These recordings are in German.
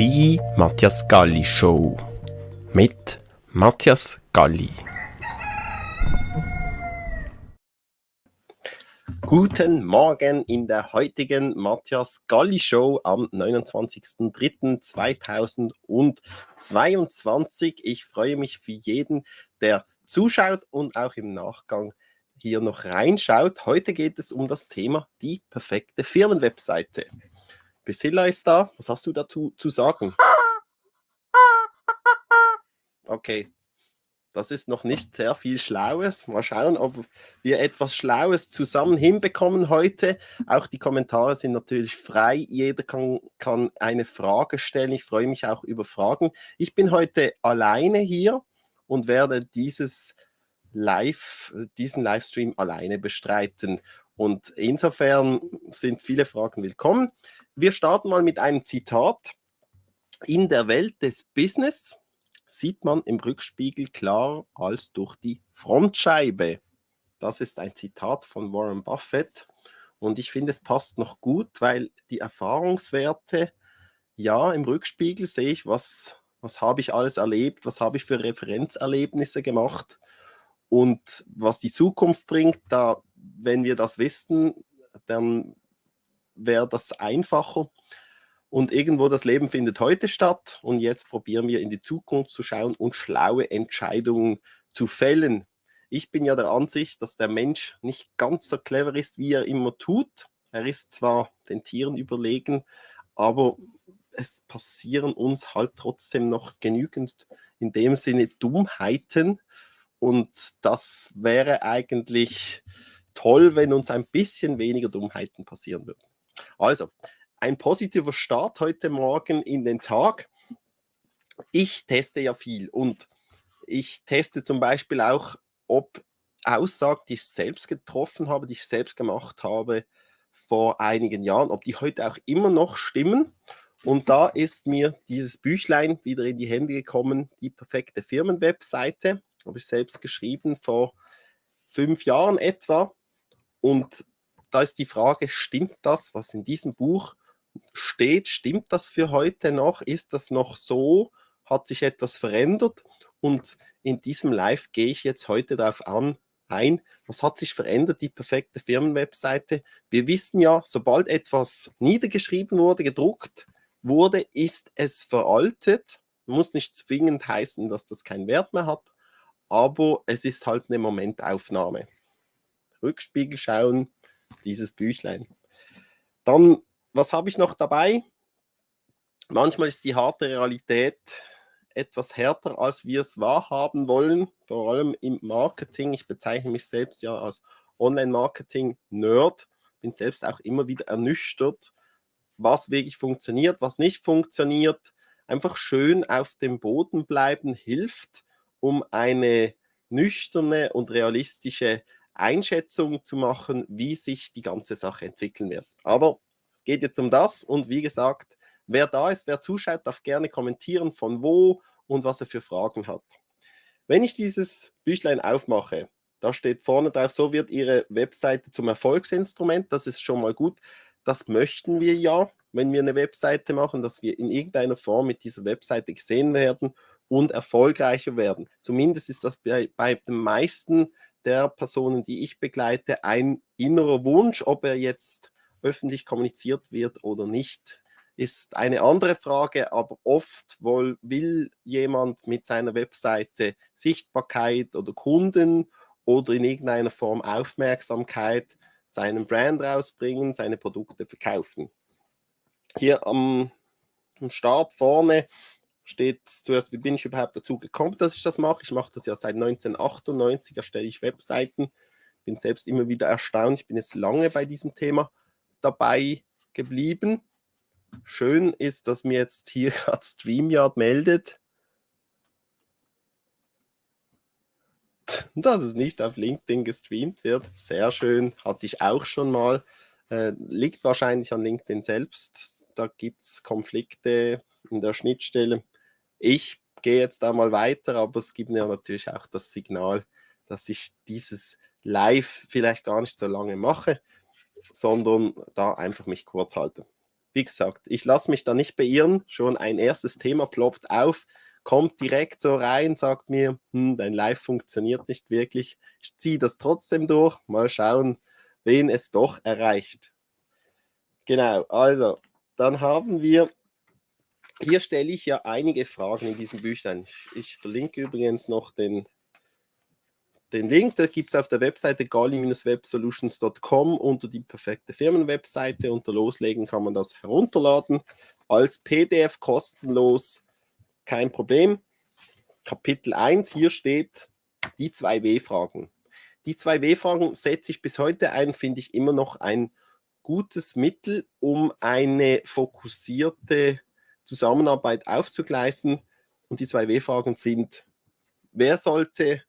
Die Matthias Galli Show mit Matthias Galli. Guten Morgen in der heutigen Matthias Galli Show am 29.03.2022. Ich freue mich für jeden, der zuschaut und auch im Nachgang hier noch reinschaut. Heute geht es um das Thema die perfekte Firmenwebseite. Priscilla ist da. Was hast du dazu zu sagen? Okay, das ist noch nicht sehr viel Schlaues. Mal schauen, ob wir etwas Schlaues zusammen hinbekommen heute. Auch die Kommentare sind natürlich frei. Jeder kann, kann eine Frage stellen. Ich freue mich auch über Fragen. Ich bin heute alleine hier und werde dieses Live, diesen Livestream alleine bestreiten. Und insofern sind viele Fragen willkommen. Wir starten mal mit einem Zitat. In der Welt des Business sieht man im Rückspiegel klar als durch die Frontscheibe. Das ist ein Zitat von Warren Buffett. Und ich finde, es passt noch gut, weil die Erfahrungswerte, ja, im Rückspiegel sehe ich, was, was habe ich alles erlebt, was habe ich für Referenzerlebnisse gemacht und was die Zukunft bringt, da, wenn wir das wissen, dann wäre das einfacher. Und irgendwo das Leben findet heute statt und jetzt probieren wir in die Zukunft zu schauen und schlaue Entscheidungen zu fällen. Ich bin ja der Ansicht, dass der Mensch nicht ganz so clever ist, wie er immer tut. Er ist zwar den Tieren überlegen, aber es passieren uns halt trotzdem noch genügend in dem Sinne Dummheiten. Und das wäre eigentlich toll, wenn uns ein bisschen weniger Dummheiten passieren würden. Also, ein positiver Start heute Morgen in den Tag. Ich teste ja viel und ich teste zum Beispiel auch, ob Aussagen, die ich selbst getroffen habe, die ich selbst gemacht habe vor einigen Jahren, ob die heute auch immer noch stimmen. Und da ist mir dieses Büchlein wieder in die Hände gekommen, die perfekte Firmenwebseite, habe ich selbst geschrieben vor fünf Jahren etwa. Und da ist die Frage, stimmt das, was in diesem Buch steht, stimmt das für heute noch? Ist das noch so? Hat sich etwas verändert? Und in diesem Live gehe ich jetzt heute darauf an, ein, was hat sich verändert, die perfekte Firmenwebseite. Wir wissen ja, sobald etwas niedergeschrieben wurde, gedruckt wurde, ist es veraltet. Muss nicht zwingend heißen, dass das keinen Wert mehr hat, aber es ist halt eine Momentaufnahme. Rückspiegel schauen, dieses Büchlein. Dann was habe ich noch dabei? Manchmal ist die harte Realität etwas härter, als wir es wahrhaben wollen, vor allem im Marketing. Ich bezeichne mich selbst ja als Online-Marketing-Nerd, bin selbst auch immer wieder ernüchtert, was wirklich funktioniert, was nicht funktioniert. Einfach schön auf dem Boden bleiben hilft, um eine nüchterne und realistische Einschätzung zu machen, wie sich die ganze Sache entwickeln wird. Aber es geht jetzt um das und wie gesagt, wer da ist, wer zuschaut, darf gerne kommentieren, von wo und was er für Fragen hat. Wenn ich dieses Büchlein aufmache, da steht vorne drauf, so wird Ihre Webseite zum Erfolgsinstrument. Das ist schon mal gut. Das möchten wir ja, wenn wir eine Webseite machen, dass wir in irgendeiner Form mit dieser Webseite gesehen werden und erfolgreicher werden. Zumindest ist das bei, bei den meisten der Personen, die ich begleite, ein innerer Wunsch, ob er jetzt öffentlich kommuniziert wird oder nicht, ist eine andere Frage, aber oft wohl will jemand mit seiner Webseite Sichtbarkeit oder Kunden oder in irgendeiner Form Aufmerksamkeit seinen Brand rausbringen, seine Produkte verkaufen. Hier am, am Start vorne steht zuerst, wie bin ich überhaupt dazu gekommen, dass ich das mache. Ich mache das ja seit 1998, erstelle ich Webseiten. Bin selbst immer wieder erstaunt. Ich bin jetzt lange bei diesem Thema dabei geblieben. Schön ist, dass mir jetzt hier gerade StreamYard meldet, dass es nicht auf LinkedIn gestreamt wird. Sehr schön, hatte ich auch schon mal. Äh, liegt wahrscheinlich an LinkedIn selbst. Da gibt es Konflikte in der Schnittstelle. Ich gehe jetzt da mal weiter, aber es gibt mir natürlich auch das Signal, dass ich dieses Live vielleicht gar nicht so lange mache sondern da einfach mich kurz halte. wie gesagt, ich lasse mich da nicht beirren. Schon ein erstes Thema ploppt auf, kommt direkt so rein, sagt mir, hm, dein Live funktioniert nicht wirklich. Ich ziehe das trotzdem durch. Mal schauen, wen es doch erreicht. Genau, also, dann haben wir, hier stelle ich ja einige Fragen in diesem Büchlein. Ich, ich verlinke übrigens noch den, den Link, da gibt es auf der Webseite gali-websolutions.com unter die perfekte Firmenwebseite. Unter Loslegen kann man das herunterladen. Als PDF kostenlos, kein Problem. Kapitel 1, hier steht die zwei W-Fragen. Die zwei W-Fragen setze ich bis heute ein, finde ich immer noch ein gutes Mittel, um eine fokussierte Zusammenarbeit aufzugleisen. Und die zwei W-Fragen sind, wer sollte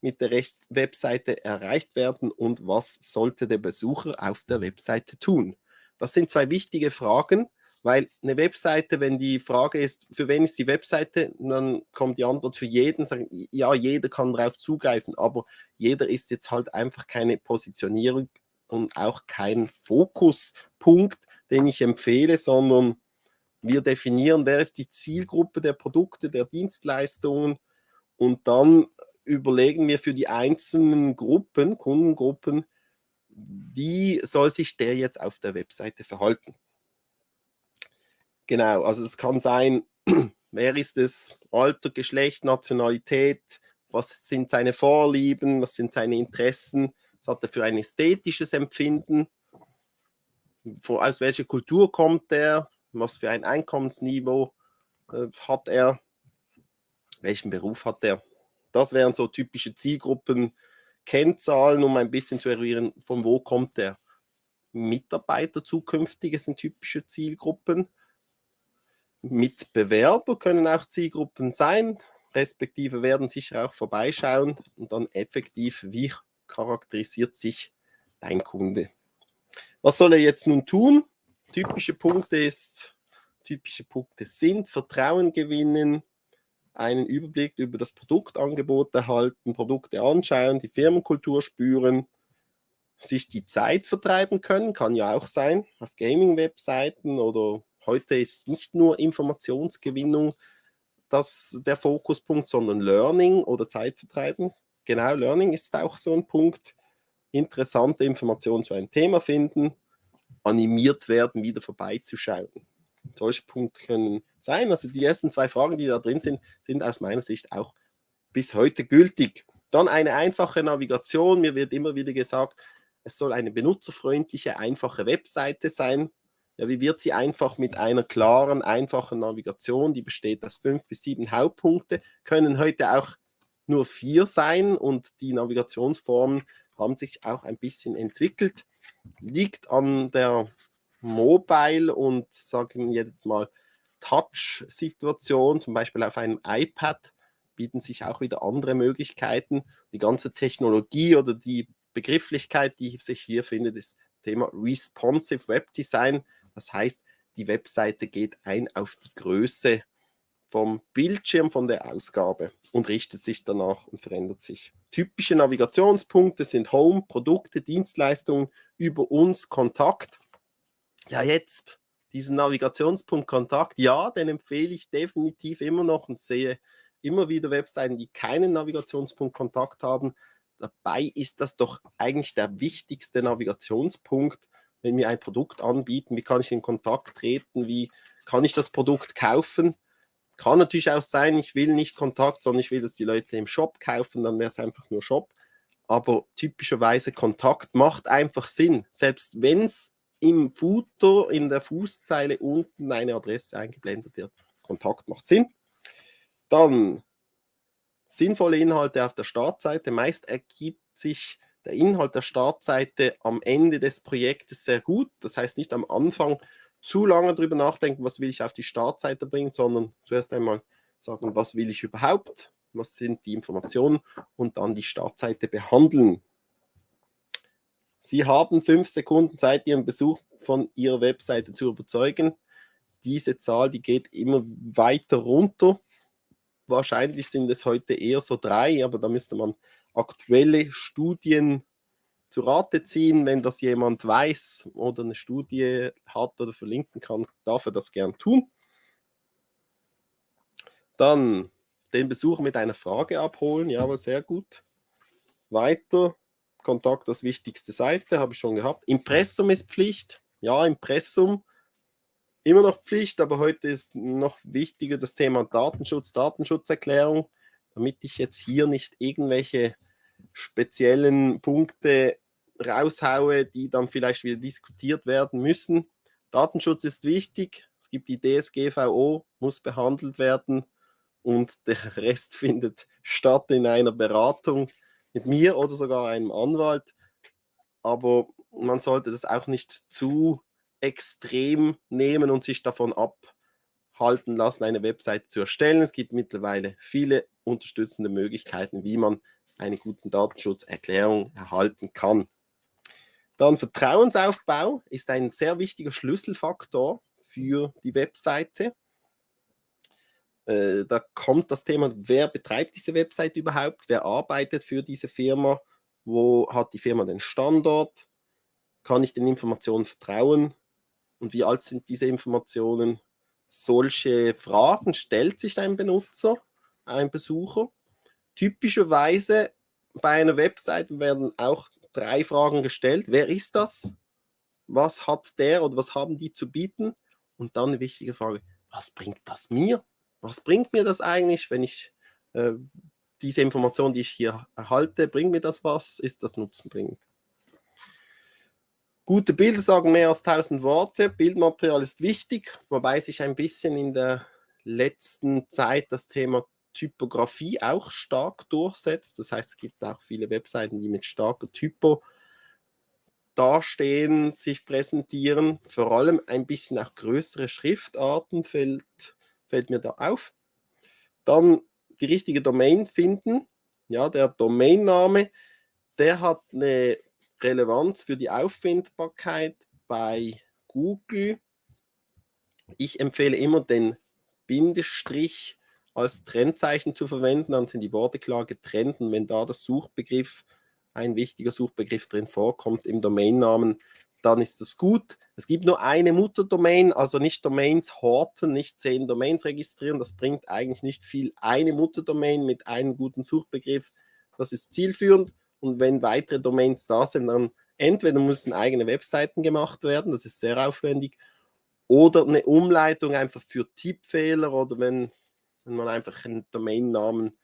mit der Webseite erreicht werden und was sollte der Besucher auf der Webseite tun? Das sind zwei wichtige Fragen, weil eine Webseite, wenn die Frage ist, für wen ist die Webseite, dann kommt die Antwort für jeden, sagen, ja, jeder kann darauf zugreifen, aber jeder ist jetzt halt einfach keine Positionierung und auch kein Fokuspunkt, den ich empfehle, sondern wir definieren, wer ist die Zielgruppe der Produkte, der Dienstleistungen. Und dann überlegen wir für die einzelnen Gruppen, Kundengruppen, wie soll sich der jetzt auf der Webseite verhalten. Genau, also es kann sein, wer ist es, Alter, Geschlecht, Nationalität, was sind seine Vorlieben, was sind seine Interessen, was hat er für ein ästhetisches Empfinden, aus welcher Kultur kommt er, was für ein Einkommensniveau äh, hat er, welchen Beruf hat er. Das wären so typische Zielgruppen, Kennzahlen, um ein bisschen zu eruieren, von wo kommt der Mitarbeiter zukünftige sind typische Zielgruppen. Mitbewerber können auch Zielgruppen sein, respektive werden sicher auch vorbeischauen und dann effektiv, wie charakterisiert sich dein Kunde. Was soll er jetzt nun tun? Typische Punkte ist, typische Punkte sind Vertrauen gewinnen, einen Überblick über das Produktangebot erhalten, Produkte anschauen, die Firmenkultur spüren, sich die Zeit vertreiben können, kann ja auch sein, auf Gaming-Webseiten oder heute ist nicht nur Informationsgewinnung das der Fokuspunkt, sondern Learning oder Zeitvertreiben. Genau, Learning ist auch so ein Punkt. Interessante Informationen zu einem Thema finden, animiert werden, wieder vorbeizuschauen solche Punkte können sein. Also die ersten zwei Fragen, die da drin sind, sind aus meiner Sicht auch bis heute gültig. Dann eine einfache Navigation. Mir wird immer wieder gesagt, es soll eine benutzerfreundliche, einfache Webseite sein. Ja, wie wird sie einfach mit einer klaren, einfachen Navigation, die besteht aus fünf bis sieben Hauptpunkte, können heute auch nur vier sein und die Navigationsformen haben sich auch ein bisschen entwickelt. Liegt an der Mobile und sagen jetzt mal Touch-Situation, zum Beispiel auf einem iPad, bieten sich auch wieder andere Möglichkeiten. Die ganze Technologie oder die Begrifflichkeit, die sich hier findet, ist Thema Responsive Web Design. Das heißt, die Webseite geht ein auf die Größe vom Bildschirm, von der Ausgabe und richtet sich danach und verändert sich. Typische Navigationspunkte sind Home, Produkte, Dienstleistungen, über uns, Kontakt ja, jetzt diesen Navigationspunkt Kontakt, ja, den empfehle ich definitiv immer noch und sehe immer wieder Webseiten, die keinen Navigationspunkt Kontakt haben. Dabei ist das doch eigentlich der wichtigste Navigationspunkt, wenn wir ein Produkt anbieten. Wie kann ich in Kontakt treten? Wie kann ich das Produkt kaufen? Kann natürlich auch sein, ich will nicht Kontakt, sondern ich will, dass die Leute im Shop kaufen, dann wäre es einfach nur Shop. Aber typischerweise Kontakt macht einfach Sinn. Selbst wenn es im Footer in der Fußzeile unten eine Adresse eingeblendet wird. Kontakt macht Sinn. Dann sinnvolle Inhalte auf der Startseite. Meist ergibt sich der Inhalt der Startseite am Ende des Projektes sehr gut. Das heißt nicht am Anfang zu lange darüber nachdenken, was will ich auf die Startseite bringen, sondern zuerst einmal sagen, was will ich überhaupt, was sind die Informationen und dann die Startseite behandeln. Sie haben fünf Sekunden Zeit, Ihren Besuch von Ihrer Webseite zu überzeugen. Diese Zahl, die geht immer weiter runter. Wahrscheinlich sind es heute eher so drei, aber da müsste man aktuelle Studien zu Rate ziehen. Wenn das jemand weiß oder eine Studie hat oder verlinken kann, darf er das gern tun. Dann den Besucher mit einer Frage abholen. Ja, aber sehr gut. Weiter. Kontakt als wichtigste Seite, habe ich schon gehabt. Impressum ist Pflicht. Ja, Impressum immer noch Pflicht, aber heute ist noch wichtiger das Thema Datenschutz, Datenschutzerklärung, damit ich jetzt hier nicht irgendwelche speziellen Punkte raushaue, die dann vielleicht wieder diskutiert werden müssen. Datenschutz ist wichtig. Es gibt die DSGVO, muss behandelt werden und der Rest findet statt in einer Beratung mit mir oder sogar einem Anwalt. Aber man sollte das auch nicht zu extrem nehmen und sich davon abhalten lassen, eine Website zu erstellen. Es gibt mittlerweile viele unterstützende Möglichkeiten, wie man eine gute Datenschutzerklärung erhalten kann. Dann Vertrauensaufbau ist ein sehr wichtiger Schlüsselfaktor für die Webseite. Äh, da kommt das Thema, wer betreibt diese Website überhaupt, wer arbeitet für diese Firma, wo hat die Firma den Standort, kann ich den Informationen vertrauen und wie alt sind diese Informationen. Solche Fragen stellt sich ein Benutzer, ein Besucher. Typischerweise bei einer Website werden auch drei Fragen gestellt. Wer ist das? Was hat der oder was haben die zu bieten? Und dann eine wichtige Frage, was bringt das mir? Was bringt mir das eigentlich, wenn ich äh, diese Information, die ich hier erhalte, bringt mir das was? Ist das nutzenbringend? Gute Bilder sagen mehr als 1000 Worte. Bildmaterial ist wichtig, wobei sich ein bisschen in der letzten Zeit das Thema Typografie auch stark durchsetzt. Das heißt, es gibt auch viele Webseiten, die mit starker Typo dastehen, sich präsentieren. Vor allem ein bisschen auch größere Schriftarten fällt, fällt mir da auf. Dann die richtige Domain finden. Ja, der Domainname, der hat eine Relevanz für die Auffindbarkeit bei Google. Ich empfehle immer den Bindestrich als Trennzeichen zu verwenden, dann sind die Worte klar getrennt und wenn da das Suchbegriff, ein wichtiger Suchbegriff drin vorkommt im Domainnamen, dann ist das gut. Es gibt nur eine Mutterdomain, also nicht Domains horten, nicht zehn Domains registrieren, das bringt eigentlich nicht viel. Eine Mutterdomain mit einem guten Suchbegriff, das ist zielführend und wenn weitere Domains da sind, dann entweder müssen eigene Webseiten gemacht werden, das ist sehr aufwendig, oder eine Umleitung einfach für Tippfehler oder wenn, wenn man einfach einen Domainnamen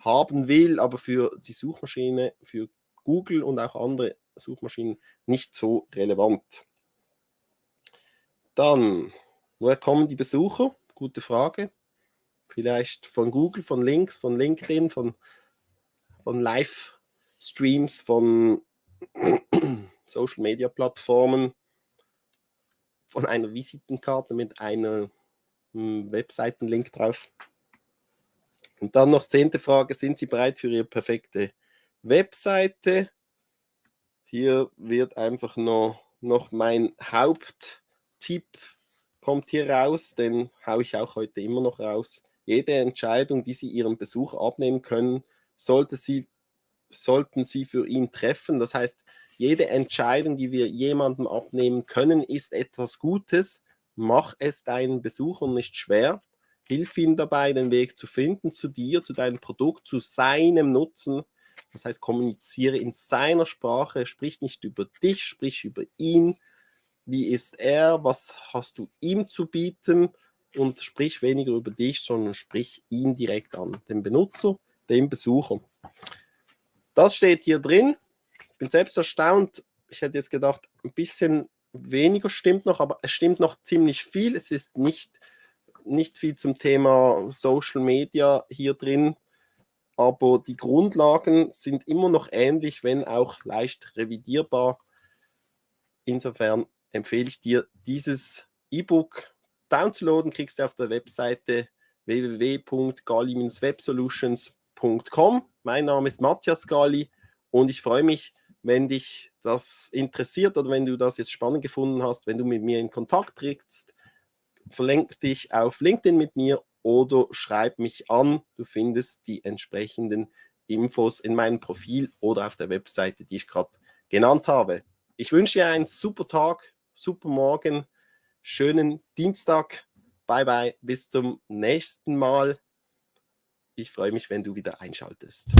haben will, aber für die Suchmaschine, für Google und auch andere Suchmaschinen nicht so relevant. Dann, woher kommen die Besucher? Gute Frage. Vielleicht von Google, von Links, von LinkedIn, von, von Live Streams von Social Media Plattformen, von einer Visitenkarte mit einem hm, Webseitenlink drauf. Und dann noch zehnte Frage, sind Sie bereit für Ihre perfekte Webseite? Hier wird einfach noch, noch mein Haupttipp kommt hier raus, den haue ich auch heute immer noch raus. Jede Entscheidung, die Sie Ihrem Besucher abnehmen können, sollte sie sollten sie für ihn treffen. Das heißt, jede Entscheidung, die wir jemandem abnehmen können, ist etwas Gutes. Mach es deinen Besuchern nicht schwer. Hilf ihm dabei, den Weg zu finden zu dir, zu deinem Produkt, zu seinem Nutzen. Das heißt, kommuniziere in seiner Sprache, sprich nicht über dich, sprich über ihn. Wie ist er? Was hast du ihm zu bieten? Und sprich weniger über dich, sondern sprich ihn direkt an, den Benutzer, den Besucher. Das steht hier drin. Ich bin selbst erstaunt. Ich hätte jetzt gedacht, ein bisschen weniger stimmt noch, aber es stimmt noch ziemlich viel. Es ist nicht, nicht viel zum Thema Social Media hier drin, aber die Grundlagen sind immer noch ähnlich, wenn auch leicht revidierbar. Insofern empfehle ich dir, dieses E-Book downzuladen, kriegst du auf der Webseite www.gali-websolutions.com mein Name ist Matthias Gali und ich freue mich, wenn dich das interessiert oder wenn du das jetzt spannend gefunden hast, wenn du mit mir in Kontakt trittst, verlenk dich auf LinkedIn mit mir oder schreib mich an. Du findest die entsprechenden Infos in meinem Profil oder auf der Webseite, die ich gerade genannt habe. Ich wünsche dir einen super Tag, super Morgen, schönen Dienstag. Bye bye, bis zum nächsten Mal. Ich freue mich, wenn du wieder einschaltest.